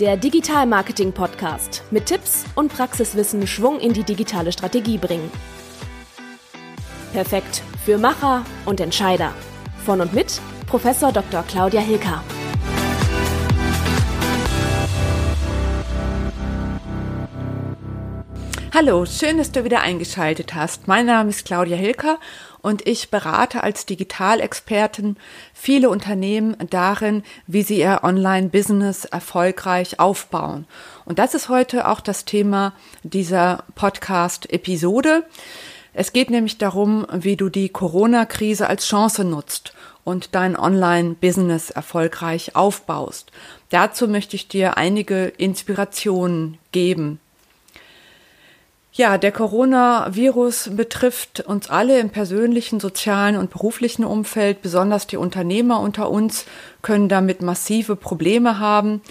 Der Digital Marketing Podcast mit Tipps und Praxiswissen Schwung in die digitale Strategie bringen. Perfekt für Macher und Entscheider. Von und mit Professor Dr. Claudia Hilker. Hallo, schön, dass du wieder eingeschaltet hast. Mein Name ist Claudia Hilker und ich berate als Digitalexpertin viele Unternehmen darin, wie sie ihr Online-Business erfolgreich aufbauen. Und das ist heute auch das Thema dieser Podcast-Episode. Es geht nämlich darum, wie du die Corona-Krise als Chance nutzt und dein Online-Business erfolgreich aufbaust. Dazu möchte ich dir einige Inspirationen geben. Ja, der Coronavirus betrifft uns alle im persönlichen, sozialen und beruflichen Umfeld. Besonders die Unternehmer unter uns können damit massive Probleme haben.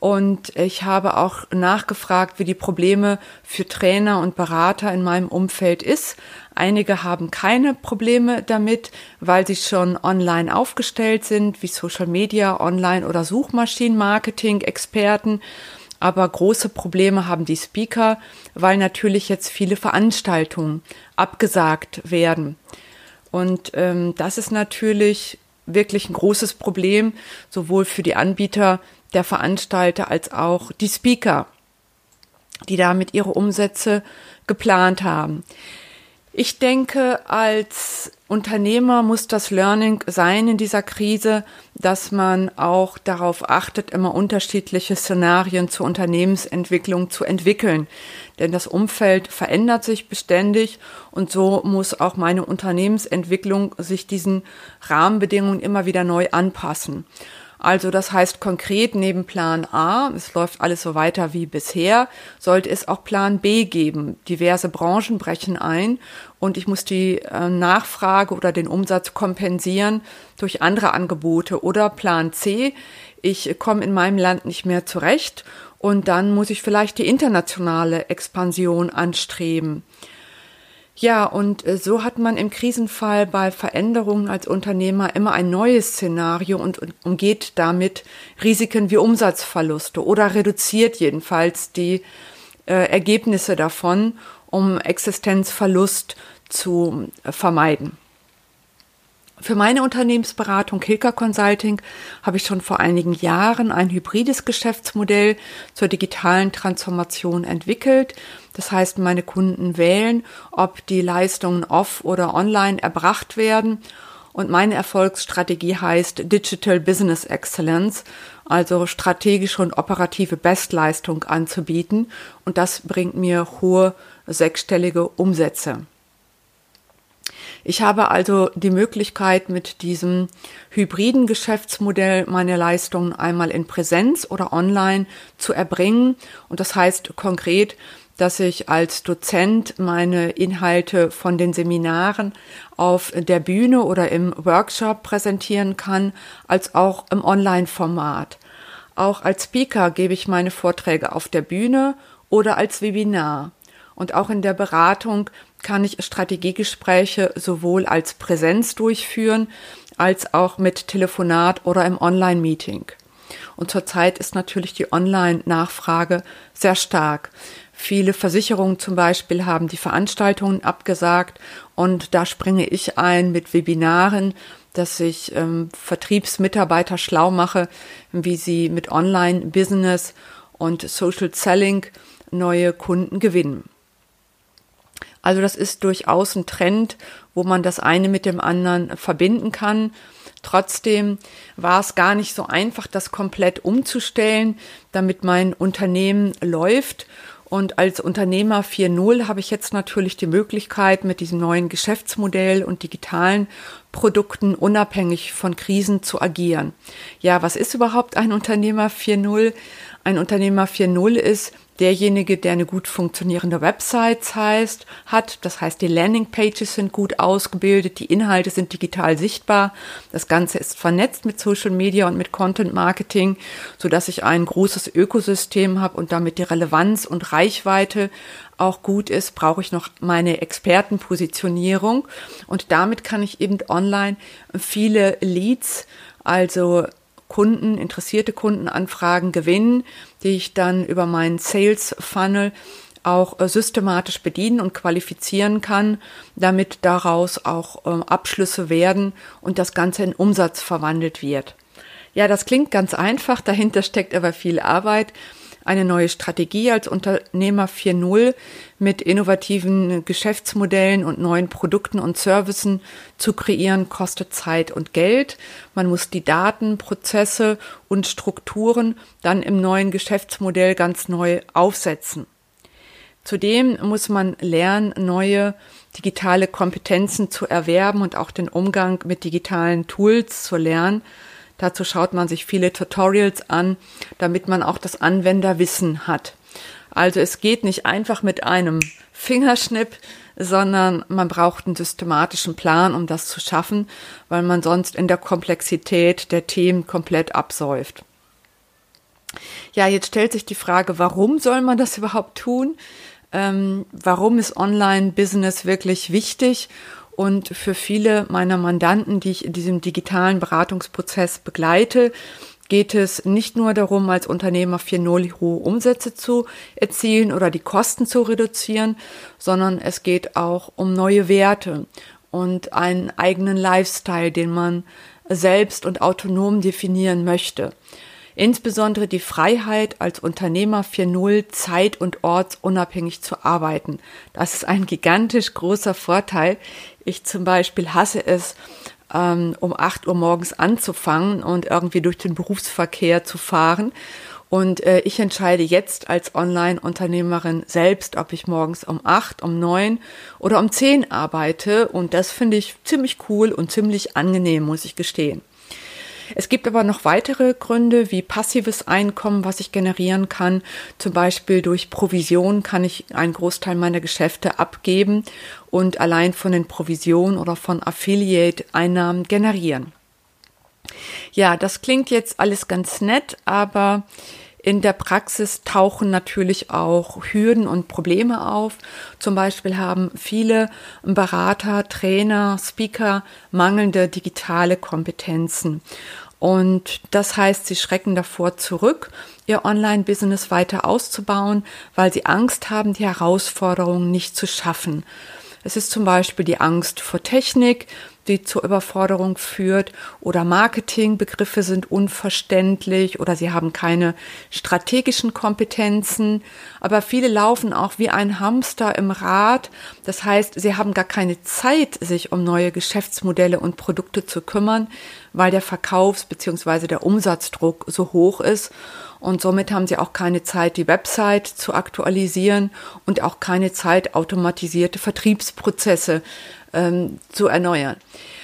Und ich habe auch nachgefragt, wie die Probleme für Trainer und Berater in meinem Umfeld ist. Einige haben keine Probleme damit, weil sie schon online aufgestellt sind, wie Social Media, Online- oder Suchmaschinenmarketing-Experten. Aber große Probleme haben die Speaker, weil natürlich jetzt viele Veranstaltungen abgesagt werden. Und ähm, das ist natürlich wirklich ein großes Problem, sowohl für die Anbieter der Veranstalter als auch die Speaker, die damit ihre Umsätze geplant haben. Ich denke, als Unternehmer muss das Learning sein in dieser Krise, dass man auch darauf achtet, immer unterschiedliche Szenarien zur Unternehmensentwicklung zu entwickeln. Denn das Umfeld verändert sich beständig und so muss auch meine Unternehmensentwicklung sich diesen Rahmenbedingungen immer wieder neu anpassen. Also das heißt konkret neben Plan A, es läuft alles so weiter wie bisher, sollte es auch Plan B geben. Diverse Branchen brechen ein und ich muss die äh, Nachfrage oder den Umsatz kompensieren durch andere Angebote oder Plan C, ich komme in meinem Land nicht mehr zurecht und dann muss ich vielleicht die internationale Expansion anstreben. Ja, und äh, so hat man im Krisenfall bei Veränderungen als Unternehmer immer ein neues Szenario und, umgeht damit Risiken wie Umsatzverluste oder reduziert jedenfalls die äh, Ergebnisse davon, um Existenzverlust zu äh, vermeiden. Für meine Unternehmensberatung Hilker Consulting habe ich schon vor einigen Jahren ein hybrides Geschäftsmodell zur digitalen Transformation entwickelt. Das heißt, meine Kunden wählen, ob die Leistungen off oder online erbracht werden. Und meine Erfolgsstrategie heißt Digital Business Excellence, also strategische und operative Bestleistung anzubieten. Und das bringt mir hohe sechsstellige Umsätze. Ich habe also die Möglichkeit, mit diesem hybriden Geschäftsmodell meine Leistungen einmal in Präsenz oder online zu erbringen. Und das heißt konkret, dass ich als Dozent meine Inhalte von den Seminaren auf der Bühne oder im Workshop präsentieren kann, als auch im Online-Format. Auch als Speaker gebe ich meine Vorträge auf der Bühne oder als Webinar. Und auch in der Beratung kann ich Strategiegespräche sowohl als Präsenz durchführen, als auch mit Telefonat oder im Online-Meeting. Und zurzeit ist natürlich die Online-Nachfrage sehr stark. Viele Versicherungen zum Beispiel haben die Veranstaltungen abgesagt und da springe ich ein mit Webinaren, dass ich ähm, Vertriebsmitarbeiter schlau mache, wie sie mit Online-Business und Social Selling neue Kunden gewinnen. Also das ist durchaus ein Trend, wo man das eine mit dem anderen verbinden kann. Trotzdem war es gar nicht so einfach, das komplett umzustellen, damit mein Unternehmen läuft. Und als Unternehmer 4.0 habe ich jetzt natürlich die Möglichkeit, mit diesem neuen Geschäftsmodell und digitalen Produkten unabhängig von Krisen zu agieren. Ja, was ist überhaupt ein Unternehmer 4.0? Ein Unternehmer 4.0 ist derjenige, der eine gut funktionierende Website heißt, hat. Das heißt, die Landingpages sind gut ausgebildet, die Inhalte sind digital sichtbar. Das Ganze ist vernetzt mit Social Media und mit Content Marketing, so dass ich ein großes Ökosystem habe und damit die Relevanz und Reichweite auch gut ist, brauche ich noch meine Expertenpositionierung und damit kann ich eben online viele Leads, also Kunden, interessierte Kundenanfragen gewinnen, die ich dann über meinen Sales Funnel auch äh, systematisch bedienen und qualifizieren kann, damit daraus auch äh, Abschlüsse werden und das Ganze in Umsatz verwandelt wird. Ja, das klingt ganz einfach, dahinter steckt aber viel Arbeit. Eine neue Strategie als Unternehmer 4.0 mit innovativen Geschäftsmodellen und neuen Produkten und Services zu kreieren, kostet Zeit und Geld. Man muss die Daten, Prozesse und Strukturen dann im neuen Geschäftsmodell ganz neu aufsetzen. Zudem muss man lernen, neue digitale Kompetenzen zu erwerben und auch den Umgang mit digitalen Tools zu lernen. Dazu schaut man sich viele Tutorials an, damit man auch das Anwenderwissen hat. Also es geht nicht einfach mit einem Fingerschnipp, sondern man braucht einen systematischen Plan, um das zu schaffen, weil man sonst in der Komplexität der Themen komplett absäuft. Ja, jetzt stellt sich die Frage, warum soll man das überhaupt tun? Ähm, warum ist Online-Business wirklich wichtig? Und für viele meiner Mandanten, die ich in diesem digitalen Beratungsprozess begleite, geht es nicht nur darum, als Unternehmer 4.0 hohe Umsätze zu erzielen oder die Kosten zu reduzieren, sondern es geht auch um neue Werte und einen eigenen Lifestyle, den man selbst und autonom definieren möchte. Insbesondere die Freiheit als Unternehmer 4.0 zeit- und ortsunabhängig zu arbeiten. Das ist ein gigantisch großer Vorteil. Ich zum Beispiel hasse es, ähm, um 8 Uhr morgens anzufangen und irgendwie durch den Berufsverkehr zu fahren. Und äh, ich entscheide jetzt als Online-Unternehmerin selbst, ob ich morgens um 8, um 9 oder um 10 arbeite. Und das finde ich ziemlich cool und ziemlich angenehm, muss ich gestehen. Es gibt aber noch weitere Gründe wie passives Einkommen, was ich generieren kann. Zum Beispiel durch Provision kann ich einen Großteil meiner Geschäfte abgeben und allein von den Provisionen oder von Affiliate-Einnahmen generieren. Ja, das klingt jetzt alles ganz nett, aber in der Praxis tauchen natürlich auch Hürden und Probleme auf. Zum Beispiel haben viele Berater, Trainer, Speaker mangelnde digitale Kompetenzen. Und das heißt, sie schrecken davor zurück, ihr Online-Business weiter auszubauen, weil sie Angst haben, die Herausforderungen nicht zu schaffen. Es ist zum Beispiel die Angst vor Technik, die zur Überforderung führt oder Marketingbegriffe sind unverständlich oder sie haben keine strategischen Kompetenzen. Aber viele laufen auch wie ein Hamster im Rad. Das heißt, sie haben gar keine Zeit, sich um neue Geschäftsmodelle und Produkte zu kümmern, weil der Verkaufs- bzw. der Umsatzdruck so hoch ist. Und somit haben sie auch keine Zeit, die Website zu aktualisieren und auch keine Zeit, automatisierte Vertriebsprozesse ähm, zu erneuern.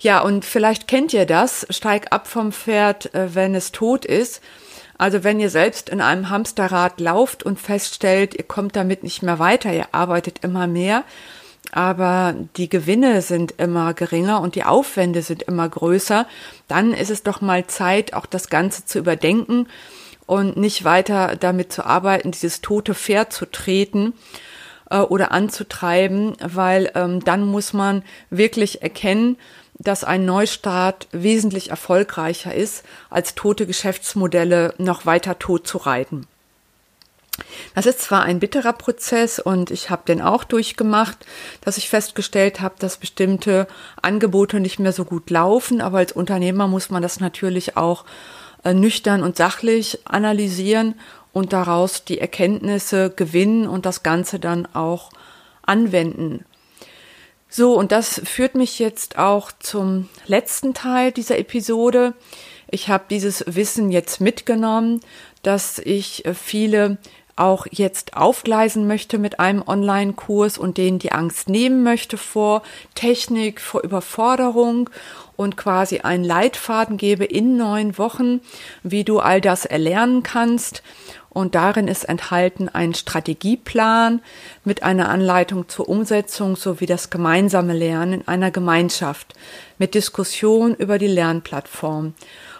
Ja, und vielleicht kennt ihr das, steig ab vom Pferd, äh, wenn es tot ist. Also wenn ihr selbst in einem Hamsterrad lauft und feststellt, ihr kommt damit nicht mehr weiter, ihr arbeitet immer mehr, aber die Gewinne sind immer geringer und die Aufwände sind immer größer, dann ist es doch mal Zeit, auch das Ganze zu überdenken und nicht weiter damit zu arbeiten, dieses tote Pferd zu treten äh, oder anzutreiben, weil ähm, dann muss man wirklich erkennen, dass ein Neustart wesentlich erfolgreicher ist, als tote Geschäftsmodelle noch weiter tot zu reiten. Das ist zwar ein bitterer Prozess und ich habe den auch durchgemacht, dass ich festgestellt habe, dass bestimmte Angebote nicht mehr so gut laufen, aber als Unternehmer muss man das natürlich auch äh, nüchtern und sachlich analysieren und daraus die Erkenntnisse gewinnen und das Ganze dann auch anwenden. So, und das führt mich jetzt auch zum letzten Teil dieser Episode. Ich habe dieses Wissen jetzt mitgenommen, dass ich äh, viele auch jetzt aufgleisen möchte mit einem Online-Kurs und denen die Angst nehmen möchte vor Technik, vor Überforderung und quasi einen Leitfaden gebe in neun Wochen, wie du all das erlernen kannst. Und darin ist enthalten ein Strategieplan mit einer Anleitung zur Umsetzung sowie das gemeinsame Lernen in einer Gemeinschaft mit Diskussion über die Lernplattform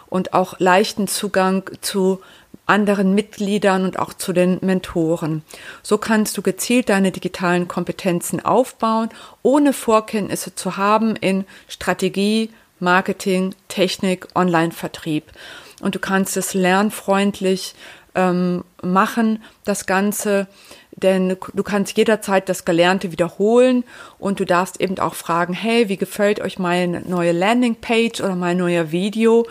und auch leichten Zugang zu anderen Mitgliedern und auch zu den Mentoren. So kannst du gezielt deine digitalen Kompetenzen aufbauen, ohne Vorkenntnisse zu haben in Strategie, Marketing, Technik, Online-Vertrieb. und du kannst es lernfreundlich ähm, machen, das Ganze denn du kannst jederzeit das Gelernte wiederholen und du darfst eben auch fragen, hey, wie gefällt euch meine neue Landingpage oder mein neuer Video?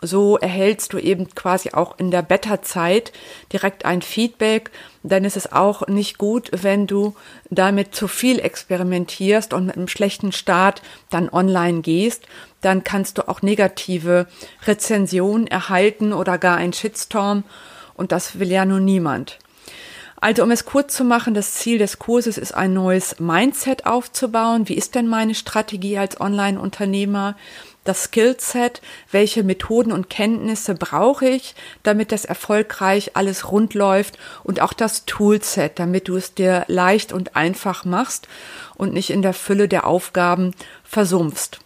So erhältst du eben quasi auch in der Beta-Zeit direkt ein Feedback. Dann ist es auch nicht gut, wenn du damit zu viel experimentierst und mit einem schlechten Start dann online gehst. Dann kannst du auch negative Rezensionen erhalten oder gar ein Shitstorm. Und das will ja nur niemand. Also um es kurz zu machen, das Ziel des Kurses ist ein neues Mindset aufzubauen. Wie ist denn meine Strategie als Online-Unternehmer? Das Skillset, welche Methoden und Kenntnisse brauche ich, damit das erfolgreich alles rund läuft und auch das Toolset, damit du es dir leicht und einfach machst und nicht in der Fülle der Aufgaben versumpfst.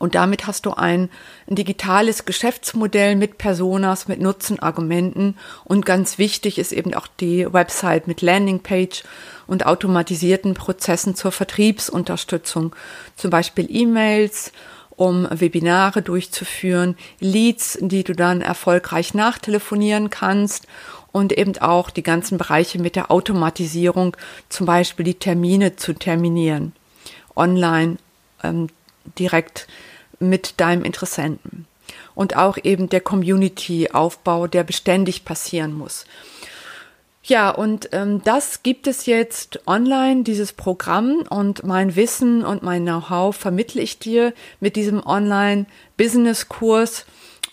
Und damit hast du ein, digitales Geschäftsmodell mit Personas, mit Nutzenargumenten. Und ganz wichtig ist eben auch die Website mit Landingpage und automatisierten Prozessen zur Vertriebsunterstützung. Zum Beispiel E-Mails, um Webinare durchzuführen, Leads, die du dann erfolgreich nachtelefonieren kannst und eben auch die ganzen Bereiche mit der Automatisierung, zum Beispiel die Termine zu terminieren, online ähm, direkt mit deinem Interessenten. Und auch eben der Community-Aufbau, der beständig passieren muss. Ja, und ähm, das gibt es jetzt online, dieses Programm. Und mein Wissen und mein Know-how vermittle ich dir mit diesem Online-Business-Kurs.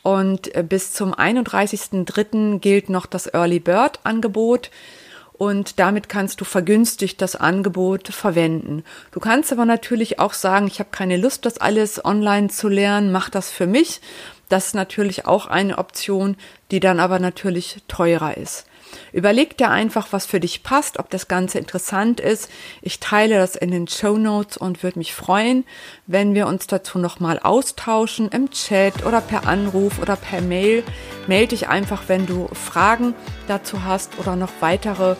Und äh, bis zum 31.03. gilt noch das Early Bird Angebot und damit kannst du vergünstigt das Angebot verwenden. Du kannst aber natürlich auch sagen, ich habe keine Lust, das alles online zu lernen, mach das für mich. Das ist natürlich auch eine Option, die dann aber natürlich teurer ist. Überleg dir einfach, was für dich passt, ob das Ganze interessant ist. Ich teile das in den Show Notes und würde mich freuen, wenn wir uns dazu nochmal austauschen im Chat oder per Anruf oder per Mail. Melde dich einfach, wenn du Fragen dazu hast oder noch weitere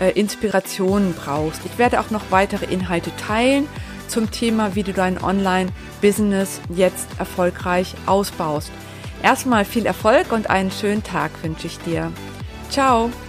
äh, Inspirationen brauchst. Ich werde auch noch weitere Inhalte teilen zum Thema, wie du dein Online-Business jetzt erfolgreich ausbaust. Erstmal viel Erfolg und einen schönen Tag wünsche ich dir. Ciao!